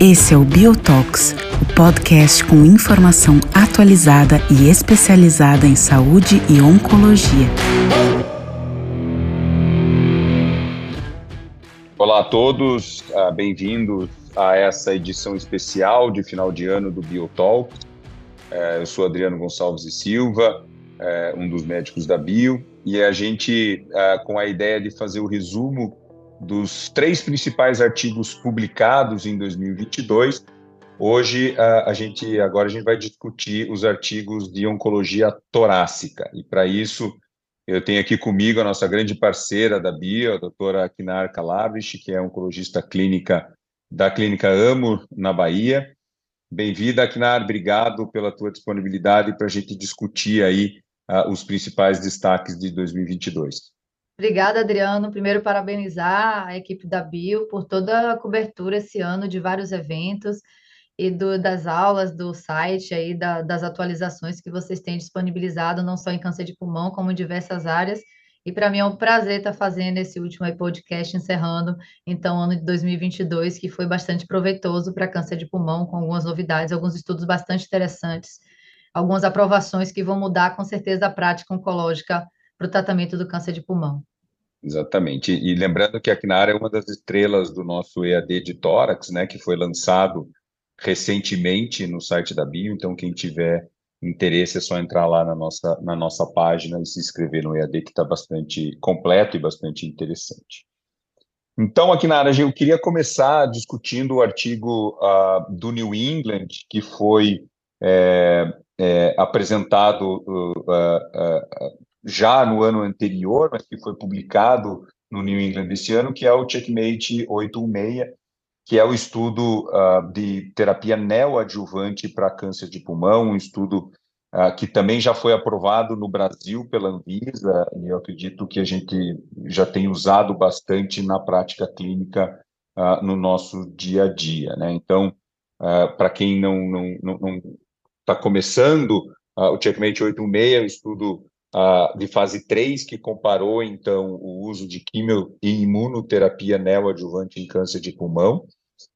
Esse é o Biotox, o podcast com informação atualizada e especializada em saúde e oncologia. Olá a todos, ah, bem-vindos a essa edição especial de final de ano do Biotalk. É, eu sou Adriano Gonçalves e Silva, é, um dos médicos da Bio, e a gente, ah, com a ideia de fazer o resumo dos três principais artigos publicados em 2022. Hoje a, a, gente agora a gente vai discutir os artigos de oncologia torácica e para isso eu tenho aqui comigo a nossa grande parceira da Bio, a doutora Kinar Calabrich, que é oncologista clínica da Clínica Amo na Bahia. Bem-vinda, Kinar, obrigado pela tua disponibilidade para a gente discutir aí uh, os principais destaques de 2022. Obrigada, Adriano. Primeiro, parabenizar a equipe da Bio por toda a cobertura esse ano de vários eventos e do, das aulas do site aí, da, das atualizações que vocês têm disponibilizado, não só em câncer de pulmão, como em diversas áreas. E para mim é um prazer estar fazendo esse último podcast, encerrando, então, ano de 2022, que foi bastante proveitoso para câncer de pulmão, com algumas novidades, alguns estudos bastante interessantes, algumas aprovações que vão mudar, com certeza, a prática oncológica para o tratamento do câncer de pulmão. Exatamente. E lembrando que a CNAR é uma das estrelas do nosso EAD de tórax, né, que foi lançado recentemente no site da Bio, então quem tiver interesse é só entrar lá na nossa, na nossa página e se inscrever no EAD, que está bastante completo e bastante interessante. Então, aqui na área, eu queria começar discutindo o artigo uh, do New England, que foi é, é, apresentado uh, uh, já no ano anterior, mas que foi publicado no New England esse ano, que é o Checkmate 816, que é o estudo uh, de terapia neoadjuvante para câncer de pulmão, um estudo uh, que também já foi aprovado no Brasil pela Anvisa, e eu acredito que a gente já tem usado bastante na prática clínica uh, no nosso dia a dia. Né? Então, para quem não está começando, o Checkmate 816 é um estudo uh, de fase 3, que comparou, então, o uso de quimio e imunoterapia neoadjuvante em câncer de pulmão.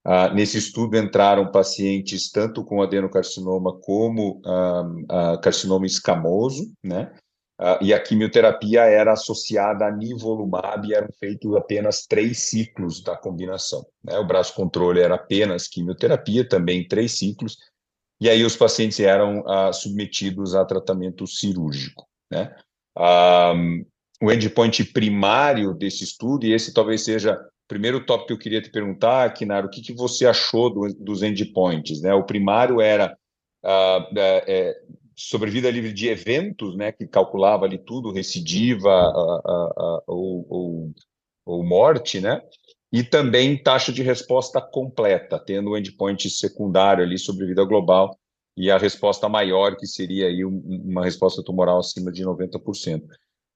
Uh, nesse estudo entraram pacientes tanto com adenocarcinoma como uh, carcinoma escamoso, né? e a quimioterapia era associada a nivolumab e eram feitos apenas três ciclos da combinação. Né? O braço controle era apenas quimioterapia, também três ciclos, e aí os pacientes eram submetidos a tratamento cirúrgico. Né? Um, o endpoint primário desse estudo, e esse talvez seja o primeiro tópico que eu queria te perguntar, Kinaro, o que, que você achou do, dos endpoints? Né? O primário era uh, é, sobrevida livre de eventos, né, que calculava ali tudo, recidiva uh, ou, ou, ou morte, né? E também taxa de resposta completa, tendo o endpoint secundário ali sobre vida global, e a resposta maior, que seria aí uma resposta tumoral acima de 90%.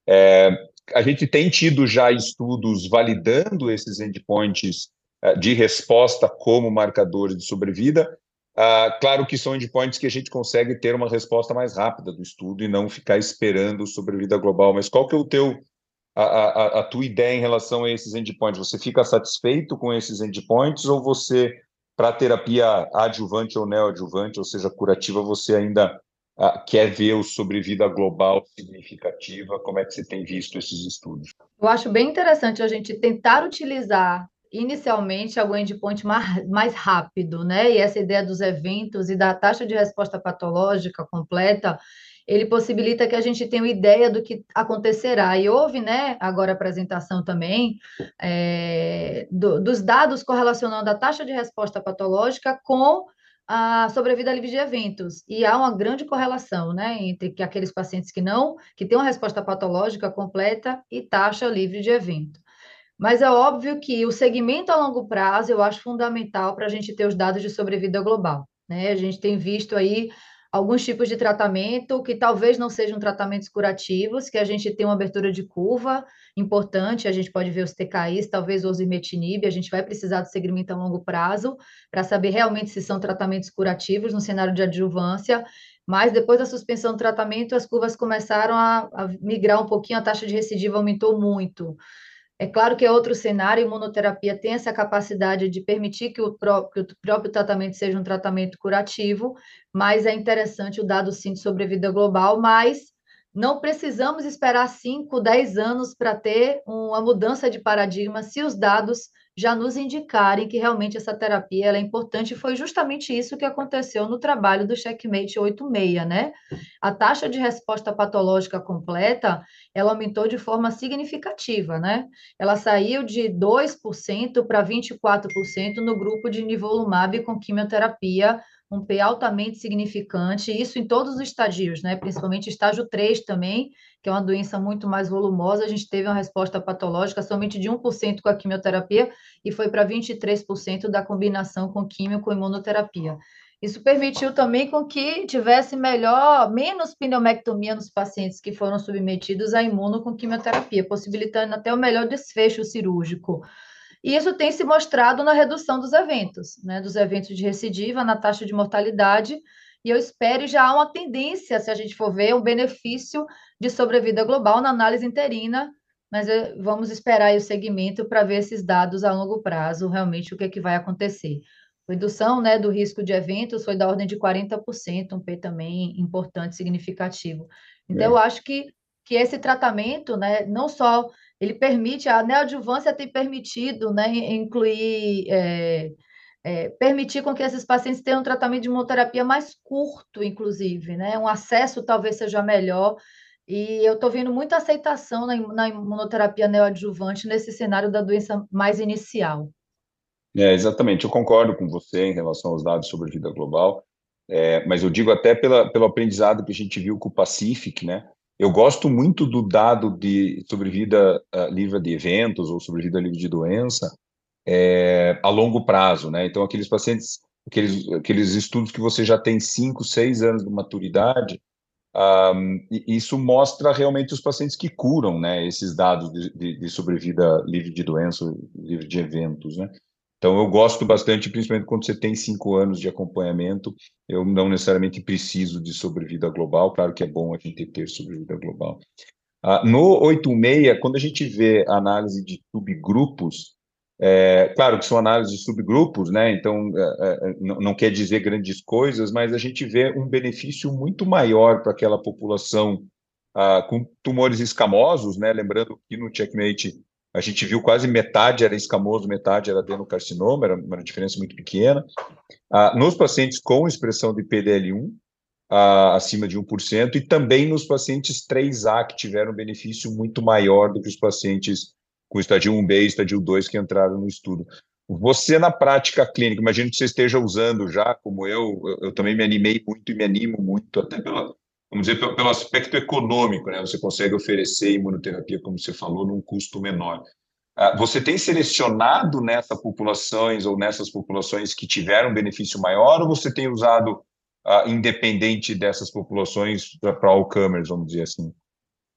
É, a gente tem tido já estudos validando esses endpoints uh, de resposta como marcadores de sobrevida. Uh, claro que são endpoints que a gente consegue ter uma resposta mais rápida do estudo e não ficar esperando sobrevida global. Mas qual que é o teu a, a, a tua ideia em relação a esses endpoints? Você fica satisfeito com esses endpoints ou você para terapia adjuvante ou neoadjuvante, ou seja, curativa, você ainda uh, quer ver o sobrevida global significativa? Como é que você tem visto esses estudos? Eu acho bem interessante a gente tentar utilizar inicialmente algum endpoint mais, mais rápido, né? E essa ideia dos eventos e da taxa de resposta patológica completa, ele possibilita que a gente tenha uma ideia do que acontecerá. E houve, né, agora a apresentação também, é, do, dos dados correlacionando a taxa de resposta patológica com a sobrevida livre de eventos. E há uma grande correlação, né, entre que aqueles pacientes que não, que têm uma resposta patológica completa e taxa livre de evento. Mas é óbvio que o segmento a longo prazo eu acho fundamental para a gente ter os dados de sobrevida global. Né? A gente tem visto aí alguns tipos de tratamento que talvez não sejam tratamentos curativos, que a gente tem uma abertura de curva importante, a gente pode ver os TKIs, talvez o osimetinib, a gente vai precisar do segmento a longo prazo para saber realmente se são tratamentos curativos no cenário de adjuvância, mas depois da suspensão do tratamento, as curvas começaram a, a migrar um pouquinho, a taxa de recidiva aumentou muito. É claro que é outro cenário, a imunoterapia tem essa capacidade de permitir que o, próprio, que o próprio tratamento seja um tratamento curativo, mas é interessante o dado sim de sobrevida global, mas não precisamos esperar 5, 10 anos para ter uma mudança de paradigma se os dados já nos indicarem que realmente essa terapia é importante, foi justamente isso que aconteceu no trabalho do Checkmate 86, né? A taxa de resposta patológica completa, ela aumentou de forma significativa, né? Ela saiu de 2% para 24% no grupo de nivolumab com quimioterapia, um P altamente significante, isso em todos os estadios, né? Principalmente estágio 3 também, que é uma doença muito mais volumosa, a gente teve uma resposta patológica somente de 1% com a quimioterapia e foi para 23% da combinação com quimio com imunoterapia. Isso permitiu também com que tivesse melhor, menos pneumectomia nos pacientes que foram submetidos a imuno com quimioterapia, possibilitando até o melhor desfecho cirúrgico. E isso tem se mostrado na redução dos eventos, né, dos eventos de recidiva, na taxa de mortalidade, e eu espero, já há uma tendência, se a gente for ver, um benefício de sobrevida global na análise interina, mas eh, vamos esperar o segmento para ver esses dados a longo prazo, realmente o que, é que vai acontecer. Redução né, do risco de eventos foi da ordem de 40%, um P também importante, significativo. Então, é. eu acho que, que esse tratamento, né, não só ele permite, a neoadjuvância tem permitido né, incluir é, é, permitir com que esses pacientes tenham um tratamento de imunoterapia mais curto, inclusive, né? Um acesso talvez seja melhor. E eu estou vendo muita aceitação na, na imunoterapia neoadjuvante nesse cenário da doença mais inicial. É, exatamente, eu concordo com você em relação aos dados sobre vida global, é, mas eu digo até pela, pelo aprendizado que a gente viu com o Pacific, né? Eu gosto muito do dado de sobrevida uh, livre de eventos ou sobrevida livre de doença, é, a longo prazo, né? Então, aqueles pacientes, aqueles, aqueles estudos que você já tem 5, 6 anos de maturidade, um, isso mostra realmente os pacientes que curam, né? Esses dados de, de, de, sobrevida livre de doença, livre de eventos, né? Então, eu gosto bastante, principalmente quando você tem cinco anos de acompanhamento, eu não necessariamente preciso de sobrevida global, claro que é bom a gente ter sobrevida global. Uh, no 86, quando a gente vê análise de subgrupos, é, claro que são análises de subgrupos, né? Então é, é, não, não, quer dizer grandes coisas, mas a gente vê um benefício muito maior para aquela população ah, com tumores escamosos, né? Lembrando que no checkmate a gente viu quase metade era escamoso, metade era adenocarcinoma, era uma diferença muito pequena. Ah, nos pacientes com expressão de PDL1, ah, acima de 1%, e também nos pacientes 3A, que tiveram benefício muito maior do que os pacientes com estadio 1B e estadio 2 que entraram no estudo. Você, na prática clínica, imagino que você esteja usando já, como eu, eu, eu também me animei muito e me animo muito, até pela, vamos dizer, pelo, aspecto econômico, né? Você consegue oferecer imunoterapia, como você falou, num custo menor. Ah, você tem selecionado nessas populações ou nessas populações que tiveram benefício maior, ou você tem usado, uh, independente dessas populações, para all comers, vamos dizer assim?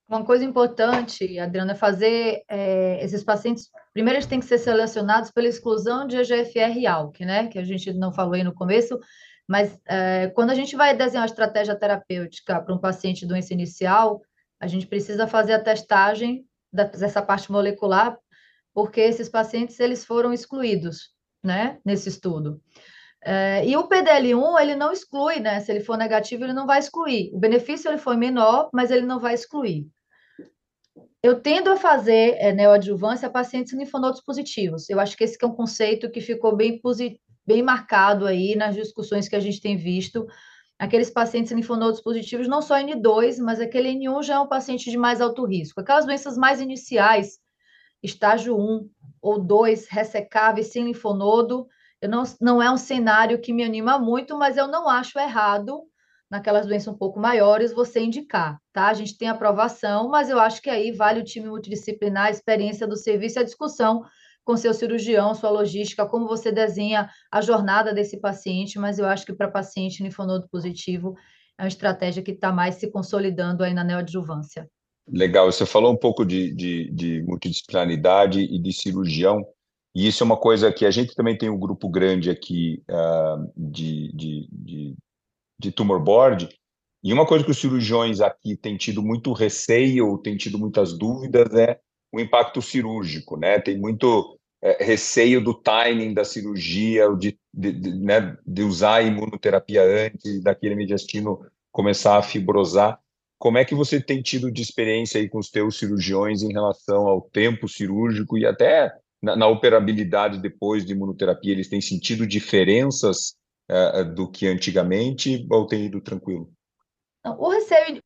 Uma coisa importante, Adriana, é fazer é, esses pacientes. Primeiro, eles têm que ser selecionados pela exclusão de EGFR e ALK, né? Que a gente não falou aí no começo, mas é, quando a gente vai desenhar uma estratégia terapêutica para um paciente de doença inicial, a gente precisa fazer a testagem dessa parte molecular, porque esses pacientes eles foram excluídos, né? Nesse estudo. É, e o PDL1, ele não exclui, né? Se ele for negativo, ele não vai excluir. O benefício ele foi menor, mas ele não vai excluir. Eu tendo a fazer é, neoadjuvância a pacientes linfonodos positivos. Eu acho que esse é um conceito que ficou bem, bem marcado aí nas discussões que a gente tem visto. Aqueles pacientes linfonodos positivos, não só N2, mas aquele N1 já é um paciente de mais alto risco. Aquelas doenças mais iniciais, estágio 1 ou 2, ressecáveis sem linfonodo, eu não, não é um cenário que me anima muito, mas eu não acho errado naquelas doenças um pouco maiores, você indicar, tá? A gente tem aprovação, mas eu acho que aí vale o time multidisciplinar, a experiência do serviço e a discussão com seu cirurgião, sua logística, como você desenha a jornada desse paciente, mas eu acho que para paciente linfonodo positivo é uma estratégia que está mais se consolidando aí na neoadjuvância. Legal, você falou um pouco de, de, de multidisciplinaridade e de cirurgião, e isso é uma coisa que a gente também tem um grupo grande aqui uh, de, de, de de tumor board, E uma coisa que os cirurgiões aqui têm tido muito receio, ou têm tido muitas dúvidas, é o impacto cirúrgico, né? Tem muito é, receio do timing da cirurgia, de, de, de, né, de usar a imunoterapia antes daquele mediastino começar a fibrosar. Como é que você tem tido de experiência aí com os teus cirurgiões em relação ao tempo cirúrgico e até na, na operabilidade depois de imunoterapia? Eles têm sentido diferenças uh, do que antigamente ou tem ido tranquilo? O receio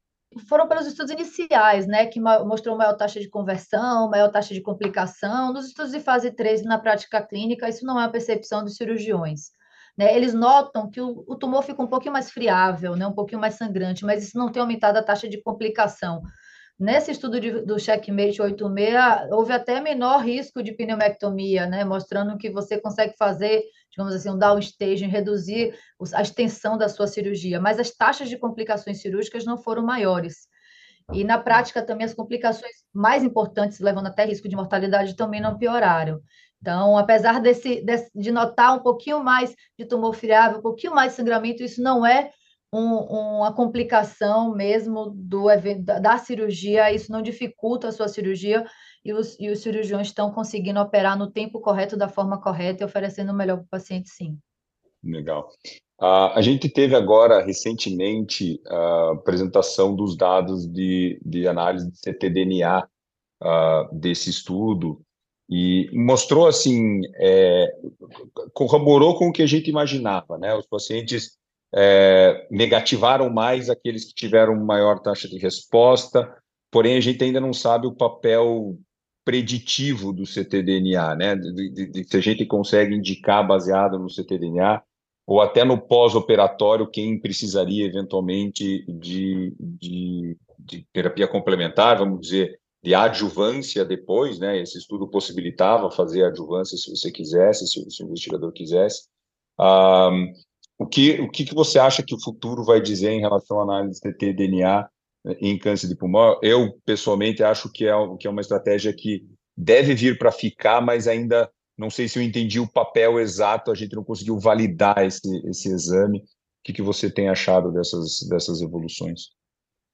foram pelos estudos iniciais, né, que mostrou maior taxa de conversão, maior taxa de complicação. Nos estudos de fase 3, na prática clínica, isso não é uma percepção dos cirurgiões. Né? Eles notam que o, o, tumor fica um pouquinho mais friável, né, um pouquinho mais sangrante, mas isso não tem aumentado a taxa de complicação. Nesse estudo de, do Checkmate 86, houve até menor risco de pneumectomia, né, mostrando que você consegue fazer, digamos assim, um downstaging, reduzir a extensão da sua cirurgia, mas as taxas de complicações cirúrgicas não foram maiores. E na prática também as complicações mais importantes, levando até risco de mortalidade, também não pioraram. Então, apesar desse, desse, de notar um pouquinho mais de tumor friável, um pouquinho mais de sangramento, isso não é um, uma complicação mesmo do da, cirurgia, isso não dificulta a sua cirurgia e os, e os cirurgiões estão conseguindo operar no tempo correto, da forma correta e oferecendo o melhor para o paciente, sim. Legal. Uh, a gente teve agora, recentemente, a apresentação dos dados de, de análise de ctDNA uh, desse estudo, e mostrou, assim, é, corroborou com o que a gente imaginava, né? Os pacientes é, negativaram mais aqueles que tiveram maior taxa de resposta, porém a gente ainda não sabe o papel preditivo do ctDNA, né? De, de, de, se a gente consegue indicar baseado no ctDNA ou até no pós-operatório quem precisaria eventualmente de, de, de terapia complementar, vamos dizer, de adjuvância depois, né? Esse estudo possibilitava fazer adjuvância se você quisesse, se, se o investigador quisesse. Um, o que, o que, que você acha que o futuro vai dizer em relação à análise de ctDNA em câncer de pulmão? Eu, pessoalmente, acho que é, que é uma estratégia que deve vir para ficar, mas ainda não sei se eu entendi o papel exato, a gente não conseguiu validar esse, esse exame. O que, que você tem achado dessas, dessas evoluções?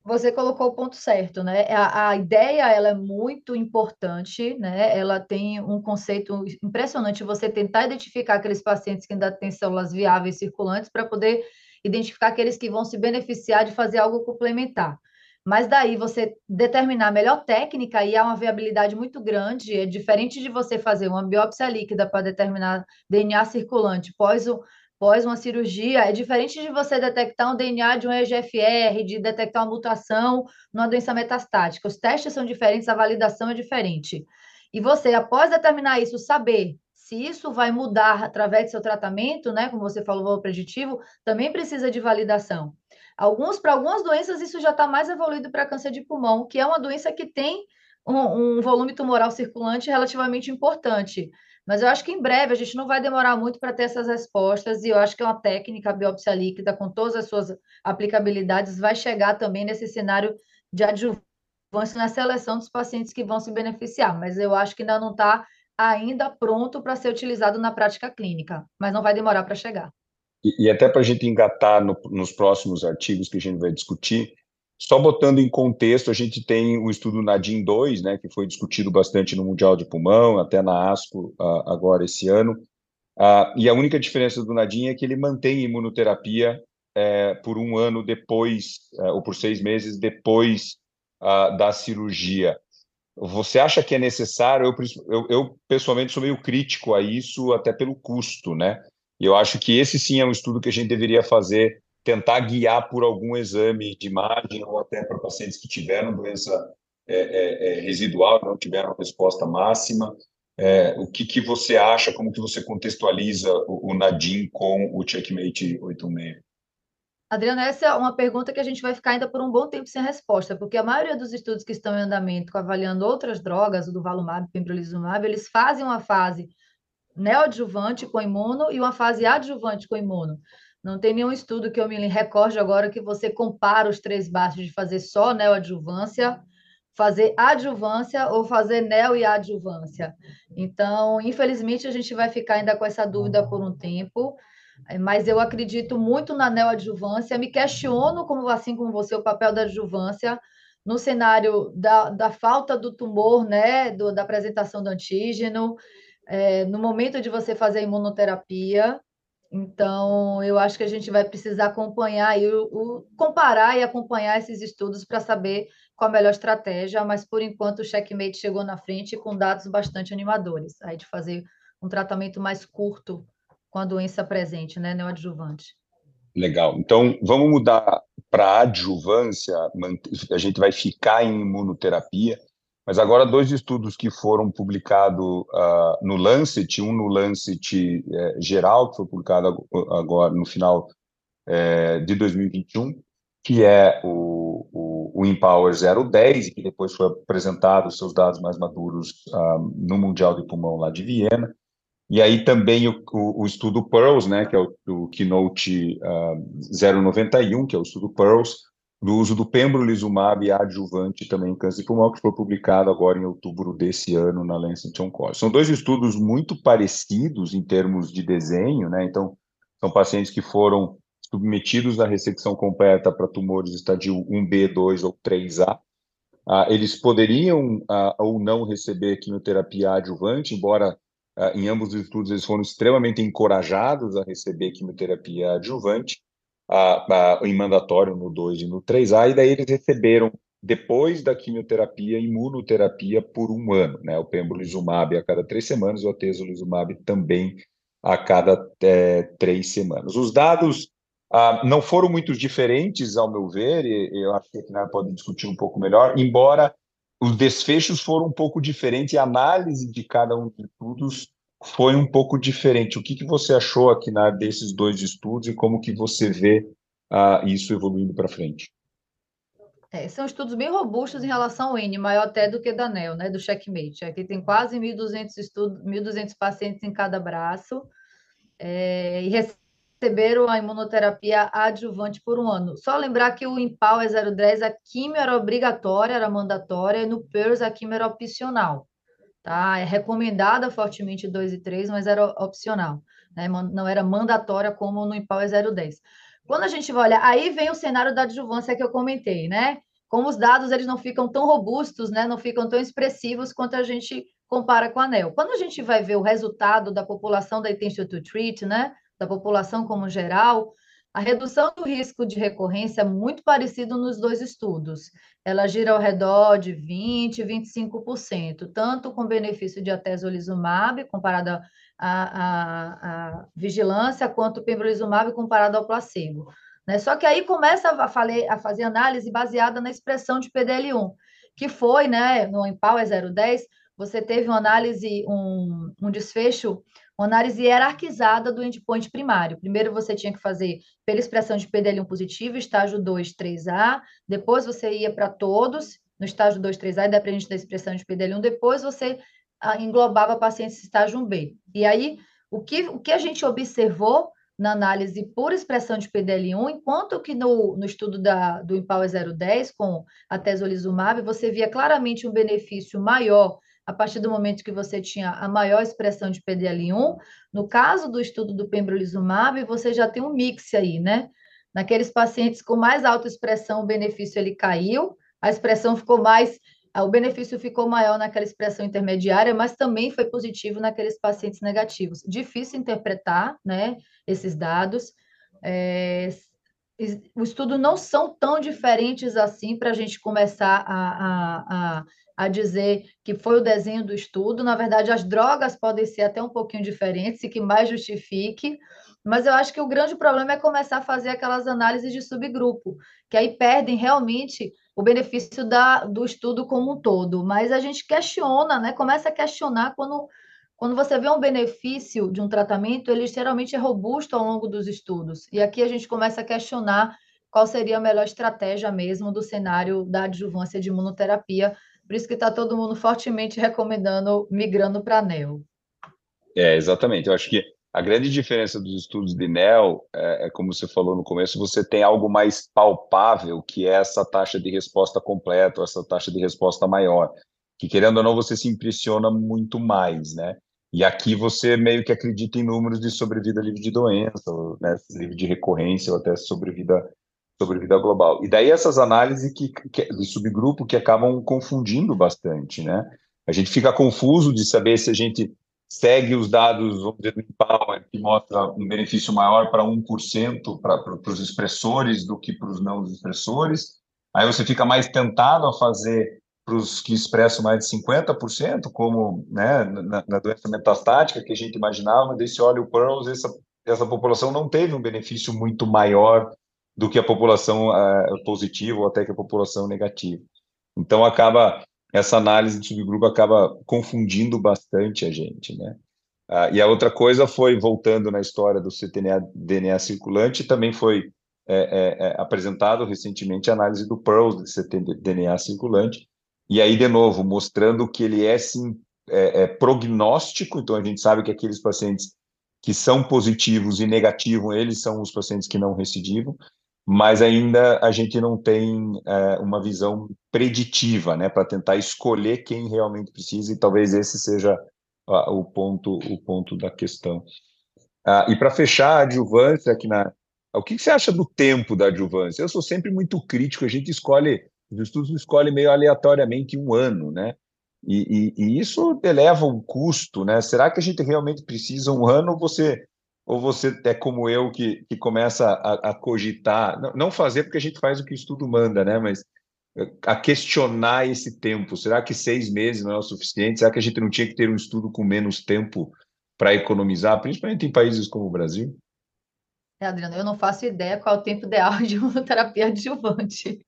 Você colocou o ponto certo, né? A, a, ideia ela é muito importante, né? Ela tem um conceito impressionante. Você tentar identificar aqueles pacientes que ainda têm células viáveis circulantes para poder identificar aqueles que vão se beneficiar de fazer algo complementar. Mas daí você determinar a melhor técnica e há uma viabilidade muito grande, é diferente de você fazer uma biópsia líquida para determinar DNA circulante pós o, pós uma cirurgia, é diferente de você detectar um DNA de um EGFR, de detectar uma mutação numa doença metastática. Os testes são diferentes, a validação é diferente. E você, após determinar isso, saber se isso vai mudar através do seu tratamento, né, como você falou, o preditivo, também precisa de validação. Alguns, para algumas doenças, isso já está mais evoluído para câncer de pulmão, que é uma doença que tem um, um volume tumoral circulante relativamente importante. Mas eu acho que em breve a gente não vai demorar muito para ter essas respostas, e eu acho que uma técnica, biópsia líquida, com todas as suas aplicabilidades, vai chegar também nesse cenário de adjuvância na seleção dos pacientes que vão se beneficiar. Mas eu acho que ainda não está ainda pronto para ser utilizado na prática clínica, mas não vai demorar para chegar. E, e até para a gente engatar no, nos próximos artigos que a gente vai discutir, só botando em contexto, a gente tem o estudo NADIM 2, né, que foi discutido bastante no Mundial de Pulmão, até na ASCO uh, agora esse ano. Uh, e a única diferença do NADIM é que ele mantém imunoterapia uh, por um ano depois, eh, ou por seis meses depois da cirurgia. Você acha que é necessário? Eu, eu, eu, pessoalmente sou meio crítico a isso, até pelo custo, né? E eu acho que esse sim é um estudo que a gente deveria fazer tentar guiar por algum exame de imagem ou até para pacientes que tiveram doença é, é, é residual, não tiveram resposta máxima. É, o que, que você acha, como que você contextualiza o, o Nadim com o Checkmate 86? Adriana, essa é uma pergunta que a gente vai ficar ainda por um bom tempo sem resposta, porque a maioria dos estudos que estão em andamento avaliando outras drogas, o do Valumab, Pembrolizumab, eles fazem uma fase neoadjuvante com imuno e uma fase adjuvante com imuno. Não tem nenhum estudo que eu me recorde agora que você compara os três baixos de fazer só neoadjuvância, fazer adjuvância ou fazer neo e adjuvância. Então, infelizmente, a gente vai ficar ainda com essa dúvida por um tempo, mas eu acredito muito na neoadjuvância, me questiono, como assim como você, o papel da adjuvância no cenário da, da falta do tumor, né, do, da apresentação do antígeno, é, no momento de você fazer a imunoterapia. Então, eu acho que a gente vai precisar acompanhar e o, comparar e acompanhar esses estudos para saber qual a melhor estratégia, mas por enquanto o checkmate chegou na frente com dados bastante animadores, aí de fazer um tratamento mais curto com a doença presente, né, neoadjuvante. Legal. Então, vamos mudar para adjuvância, a gente vai ficar em imunoterapia, mas agora dois estudos que foram publicados uh, no Lancet, um no Lancet eh, geral, que foi publicado agora no final eh, de 2021, que é o, o, o Empower 010, e que depois foi apresentado seus dados mais maduros uh, no Mundial de Pulmão lá de Viena, e aí também o, o, o estudo PEARLS, né, que é o, o Keynote uh, 091, que é o estudo PEARLS, do uso do pembrolizumab adjuvante também em câncer de pulmão, que foi publicado agora em outubro desse ano na Lancet Oncology. São dois estudos muito parecidos em termos de desenho, né? Então, são pacientes que foram submetidos à ressecção completa para tumores estadio 1B, 2 ou 3A. Ah, eles poderiam ah, ou não receber quimioterapia adjuvante, embora ah, em ambos os estudos eles foram extremamente encorajados a receber quimioterapia adjuvante a, a, em mandatório no 2 e no 3A, e daí eles receberam, depois da quimioterapia, imunoterapia por um ano, né? O pembrolizumab a cada três semanas, o atezolizumab também a cada é, três semanas. Os dados ah, não foram muito diferentes, ao meu ver, e eu acho que a pode discutir um pouco melhor, embora os desfechos foram um pouco diferentes, e a análise de cada um dos estudos foi um pouco diferente. O que, que você achou aqui na, desses dois estudos e como que você vê uh, isso evoluindo para frente? É, são estudos bem robustos em relação ao N, maior até do que da NEL, né, do Checkmate. Aqui tem quase 1.200 estudos, 1.200 pacientes em cada braço, é, e receberam a imunoterapia adjuvante por um ano. Só lembrar que o Empower 010, a quimio era obrigatória, era mandatória, e no PERS a quimio era opcional tá? É recomendada fortemente 2 e 3, mas era opcional, né? Não era mandatória como no Empower 010. Quando a gente vai olhar, aí vem o cenário da adjuvância que eu comentei, né? Como os dados eles não ficam tão robustos, né? Não ficam tão expressivos quanto a gente compara com a ANEL. Quando a gente vai ver o resultado da população da intention to treat, né? Da população como geral, a redução do risco de recorrência é muito parecido nos dois estudos. Ela gira ao redor de 20%, 25%, tanto com benefício de atezolizumab, comparado à, vigilância, quanto pembrolizumab comparado ao placebo. Né? Só que aí começa a, a fazer análise baseada na expressão de PDL1, que foi, né, no Empower 010, você teve uma análise, um, um desfecho uma análise hierarquizada do endpoint primário. Primeiro você tinha que fazer pela expressão de PDL1 positivo, estágio 2, 3A, depois você ia para todos, no estágio 2, 3A, independente da expressão de PDL1, depois você ah, englobava pacientes estágio 1B. E aí, o que, o que a gente observou na análise por expressão de PDL1, enquanto que no, no estudo da, do Empower 010, com a tesolizumab, você via claramente um benefício maior a partir do momento que você tinha a maior expressão de PDL1. No caso do estudo do pembrolizumab, você já tem um mix aí, né? Naqueles pacientes com mais alta expressão, o benefício ele caiu, a expressão ficou mais, o benefício ficou maior naquela expressão intermediária, mas também foi positivo naqueles pacientes negativos. Difícil interpretar, né, esses dados. É, o estudo não são tão diferentes assim para a gente começar a, a, a a dizer que foi o desenho do estudo. Na verdade, as drogas podem ser até um pouquinho diferentes e que mais justifique, mas eu acho que o grande problema é começar a fazer aquelas análises de subgrupo, que aí perdem realmente o benefício da, do estudo como um todo. Mas a gente questiona, né? Começa a questionar quando, quando você vê um benefício de um tratamento, ele geralmente é robusto ao longo dos estudos. E aqui a gente começa a questionar qual seria a melhor estratégia mesmo do cenário da adjuvância de imunoterapia por isso que está todo mundo fortemente recomendando migrando para NEL. É, exatamente. Eu acho que a grande diferença dos estudos de NEL é, é, como você falou no começo, você tem algo mais palpável, que é essa taxa de resposta completa, essa taxa de resposta maior, que querendo ou não, você se impressiona muito mais, né? E aqui você meio que acredita em números de sobrevida livre de doença, né, livre de recorrência ou até sobrevida sobrevida global. E daí essas análises que, que, de subgrupo que acabam confundindo bastante, né? A gente fica confuso de saber se a gente segue os dados, vamos dizer, do Empower, que mostra um benefício maior para 1% para os expressores do que para os não expressores. Aí você fica mais tentado a fazer para os que expressam mais de 50%, como né, na, na, doença metastática que a gente imaginava, mas desse óleo Pearls, essa, essa população não teve um benefício muito maior do que a população uh, positiva ou até que a população negativa. Então, acaba essa análise de subgrupo acaba confundindo bastante a gente, né? Uh, e a outra coisa foi, voltando na história do ctDNA DNA circulante, também foi é, é, é, apresentado recentemente a análise do Pearls de ctDNA circulante, e aí, de novo, mostrando que ele é, sim, é, é prognóstico, então a gente sabe que aqueles pacientes que são positivos e negativos, eles são os pacientes que não recidivam, mas ainda a gente não tem é, uma visão preditiva, né, para tentar escolher quem realmente precisa, e talvez esse seja o ponto o ponto da questão. Uh, e para fechar a adjuvância aqui na, o que você acha do tempo da adjuvância? Eu sou sempre muito crítico, a gente escolhe, os estudos escolhem meio aleatoriamente um ano, né? E, e, e, isso eleva o custo, né? Será que a gente realmente precisa um ano você ou você é como eu que, que começa a, a cogitar, não, não, fazer porque a gente faz o que o estudo manda, né? Mas eh, a questionar esse tempo. Será que seis meses não é o suficiente? Será que a gente não tinha que ter um estudo com menos tempo para economizar, principalmente em países como o Brasil? É, Adriano, eu não faço ideia qual é o tempo ideal de uma terapia adjuvante.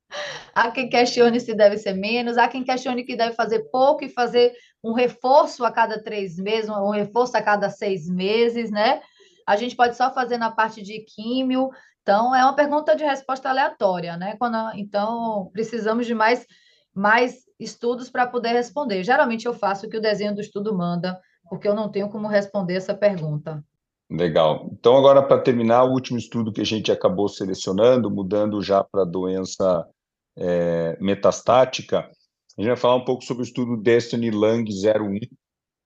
Há quem questione se deve ser menos, há quem questione que deve fazer pouco e fazer um reforço a cada três meses, um reforço a cada seis meses, né? A gente pode só fazer na parte de químio. Então, é uma pergunta de resposta aleatória, né? Quando, então, precisamos de mais, mais estudos para poder responder. Geralmente eu faço o que o desenho do estudo manda, porque eu não tenho como responder essa pergunta. Legal. Então, agora, para terminar, o último estudo que a gente acabou selecionando, mudando já para doença é, metastática, a gente vai falar um pouco sobre o estudo Destiny Lung 01,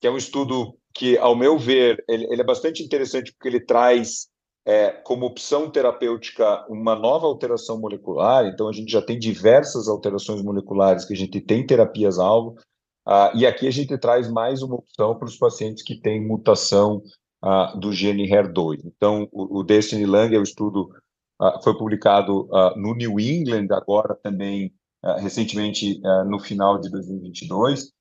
que é um estudo que, ao meu ver, ele, ele é bastante interessante porque ele traz é, como opção terapêutica uma nova alteração molecular. Então, a gente já tem diversas alterações moleculares que a gente tem terapias-alvo. Ah, e aqui a gente traz mais uma opção para os pacientes que têm mutação ah, do gene HER2. Então, o, o Destiny Lang é o estudo, ah, foi publicado ah, no New England, agora também, ah, recentemente, no final de 2022.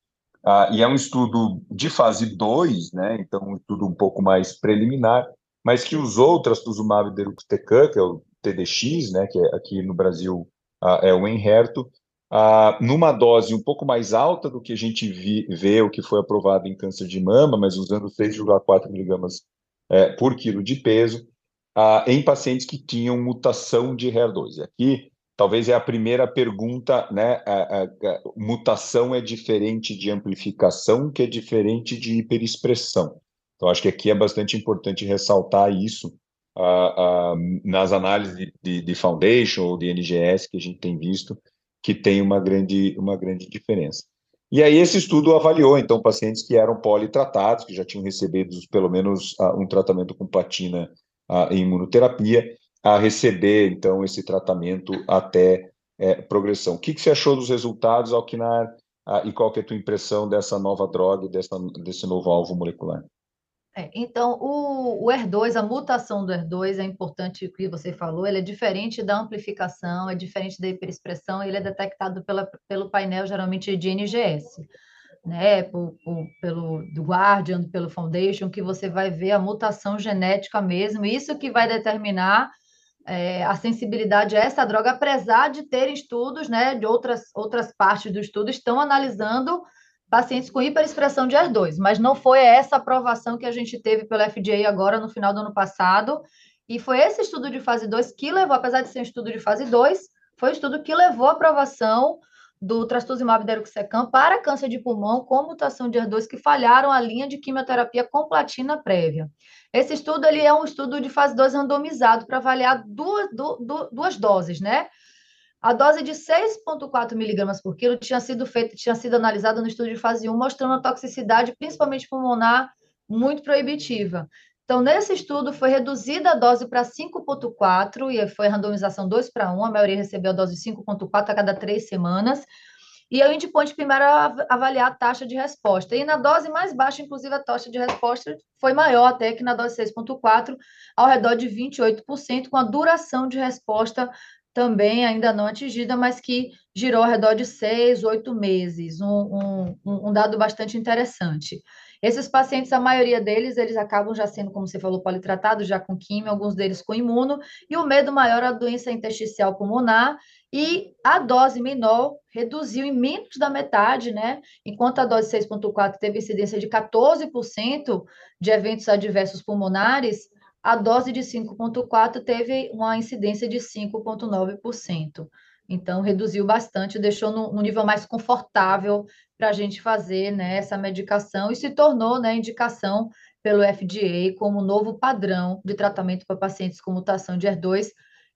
Ah, e é um estudo de fase 2, né? então um estudo um pouco mais preliminar, mas que usou o trastuzumab deruxtecan, que é o TDX, né? que é, aqui no Brasil ah, é o Enherto, ah, numa dose um pouco mais alta do que a gente vi, vê o que foi aprovado em câncer de mama, mas usando 6,4 miligramas é, por quilo de peso, ah, em pacientes que tinham mutação de HER2. Aqui talvez é a primeira pergunta, né? A, a, a, mutação é diferente de amplificação, que é diferente de hiperexpressão. Então, acho que aqui é bastante importante ressaltar isso nas análises de, de, de, Foundation ou de NGS que a gente tem visto, que tem uma grande, uma grande diferença. E aí esse estudo avaliou, então, pacientes que eram politratados, que já tinham recebido pelo menos um tratamento com platina em imunoterapia, a receber, então, esse tratamento até é, progressão. O que, que você achou dos resultados, Alquinar, ah, e qual que é a tua impressão dessa nova droga, dessa, desse novo alvo molecular? É, então, o, o ER2, a mutação do ER2 é importante o que você falou, ele é diferente da amplificação, é diferente da hiperexpressão, ele é detectado pela, pelo painel, geralmente, de NGS, né, por, por, pelo do Guardian, pelo Foundation, que você vai ver a mutação genética mesmo, isso que vai determinar é, a sensibilidade a essa droga, apesar de ter estudos, né, de outras, outras partes do estudo, estão analisando pacientes com hiperexpressão de HER2, mas não foi essa aprovação que a gente teve pelo FDA agora no final do ano passado, e foi esse estudo de fase 2 que levou, apesar de ser um estudo de fase 2, foi o estudo que levou à aprovação do trastuzumab deruxtecan para câncer de pulmão com mutação de HER2 que falharam a linha de quimioterapia com platina prévia. Esse estudo ele é um estudo de fase 2 randomizado para avaliar duas, duas, duas doses, né? A dose de 6,4 miligramas por quilo tinha sido feita, tinha sido analisada no estudo de fase 1, mostrando a toxicidade, principalmente pulmonar, muito proibitiva. Então, nesse estudo, foi reduzida a dose para 5,4 e foi randomização 2 para 1, a maioria recebeu a dose 5,4 a cada três semanas. E o endpoint primário era avaliar a taxa de resposta. E na dose mais baixa, inclusive, a taxa de resposta foi maior até que na dose 6,4, ao redor de 28%, com a duração de resposta também ainda não atingida, mas que girou ao redor de seis, oito meses, um, um, um, dado bastante interessante. Esses pacientes, a maioria deles, eles acabam já sendo, como você falou, politratados, já com químio, alguns deles com imuno, e o medo maior é a doença intersticial pulmonar, e a dose menor reduziu em menos da metade, né? Enquanto a dose 6.4 teve incidência de 14% de eventos adversos pulmonares, a dose de 5,4 teve uma incidência de 5,9%. Então, reduziu bastante, deixou no, no nível mais confortável para a gente fazer né, essa medicação e se tornou né, indicação pelo FDA como novo padrão de tratamento para pacientes com mutação de HER2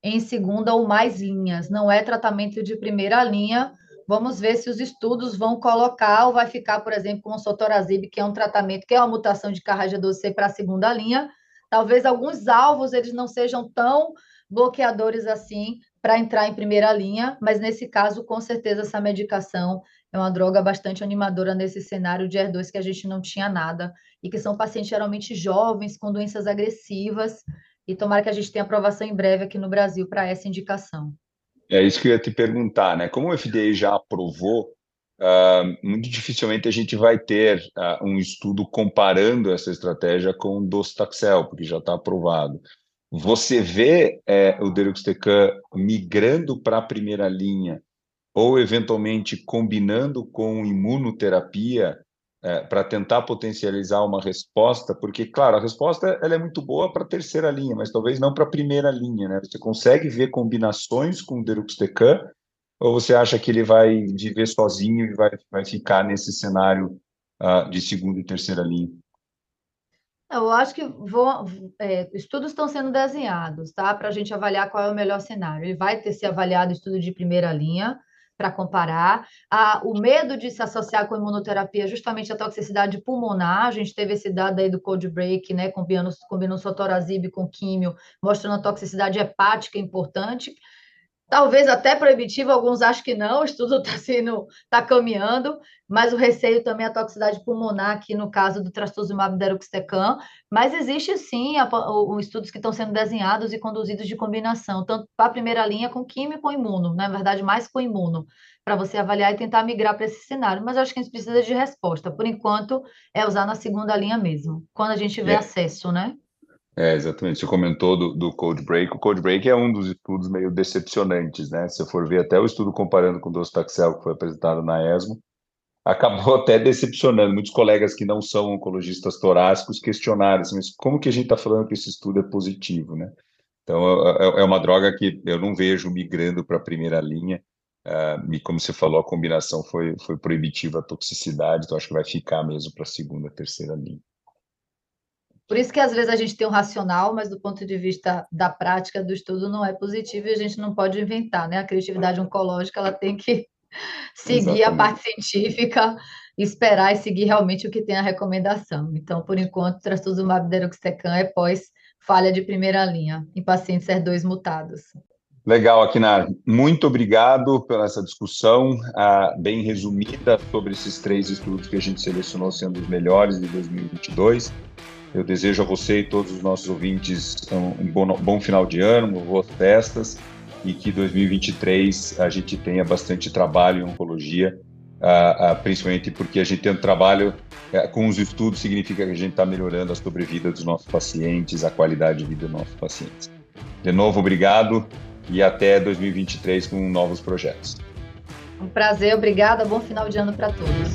em segunda ou mais linhas. Não é tratamento de primeira linha. Vamos ver se os estudos vão colocar ou vai ficar, por exemplo, com o sotorazib, que é um tratamento que é uma mutação de carraja 12C para a segunda linha, talvez alguns alvos eles não sejam tão bloqueadores assim para entrar em primeira linha, mas nesse caso, com certeza, essa medicação é uma droga bastante animadora nesse cenário de HER2 que a gente não tinha nada, e que são pacientes geralmente jovens, com doenças agressivas, e tomara que a gente tenha aprovação em breve aqui no Brasil para essa indicação. É isso que eu ia te perguntar, né? Como o FDA já aprovou, Uh, muito dificilmente a gente vai ter uh, um estudo comparando essa estratégia com o docetaxel, porque já está aprovado. Você vê é, o deruxtecan migrando para a primeira linha ou eventualmente combinando com imunoterapia é, para tentar potencializar uma resposta, porque, claro, a resposta ela é muito boa para a terceira linha, mas talvez não para a primeira linha, né? Você consegue ver combinações com o deruxtecan ou você acha que ele vai viver sozinho e vai, vai ficar nesse cenário uh, de segunda e terceira linha? Eu acho que vou, é, estudos estão sendo desenhados, tá? Para a gente avaliar qual é o melhor cenário. Ele vai ter se avaliado estudo de primeira linha para comparar. Ah, o medo de se associar com imunoterapia é justamente a toxicidade pulmonar. A gente teve esse dado aí do Cold Break, né? Combinando, combinando sotorazib com químio, mostrando a toxicidade hepática importante talvez até proibitivo, alguns acham que não, o estudo está sendo, está caminhando, mas o receio também é a toxicidade pulmonar, aqui no caso do trastuzumab deruxtecan, mas existe sim a, o, estudos que estão sendo desenhados e conduzidos de combinação, tanto para a primeira linha com químico com imuno, na verdade mais com imuno, para você avaliar e tentar migrar para esse cenário, mas acho que a gente precisa de resposta, por enquanto é usar na segunda linha mesmo, quando a gente tiver é. acesso, né? É, exatamente. Você comentou do, do Code Break. O Code Break é um dos estudos meio decepcionantes, né? Se for ver até o estudo comparando com o docetaxel que foi apresentado na ESMO, acabou até decepcionando. Muitos colegas que não são oncologistas torácicos questionaram assim, mas como que a gente está falando que esse estudo é positivo, né? Então, é, é, é uma droga que eu não vejo migrando para a primeira linha. Uh, e como você falou, a combinação foi, foi proibitiva a toxicidade, então acho que vai ficar mesmo para a segunda, terceira linha. Por isso que às vezes a gente tem um racional, mas do ponto de vista da prática do estudo não é positivo e a gente não pode inventar, né? A criatividade oncológica ela tem que seguir Exatamente. a parte científica, esperar e seguir realmente o que tem a recomendação. Então, por enquanto, trastuzumab deruxtecan é pós falha de primeira linha em pacientes HER2 mutados. Legal, Akinar. Muito obrigado pela essa discussão uh, bem resumida sobre esses três estudos que a gente selecionou sendo os melhores de 2022. Eu desejo a você e todos os nossos ouvintes um bom, bom final de ano, boas festas e que 2023 a gente tenha bastante trabalho em oncologia, uh, uh, principalmente porque a gente tem um trabalho uh, com os estudos, significa que a gente está melhorando a sobrevida dos nossos pacientes, a qualidade de vida dos nossos pacientes. De novo, obrigado e até 2023 com novos projetos. Um prazer, obrigada, bom final de ano para todos.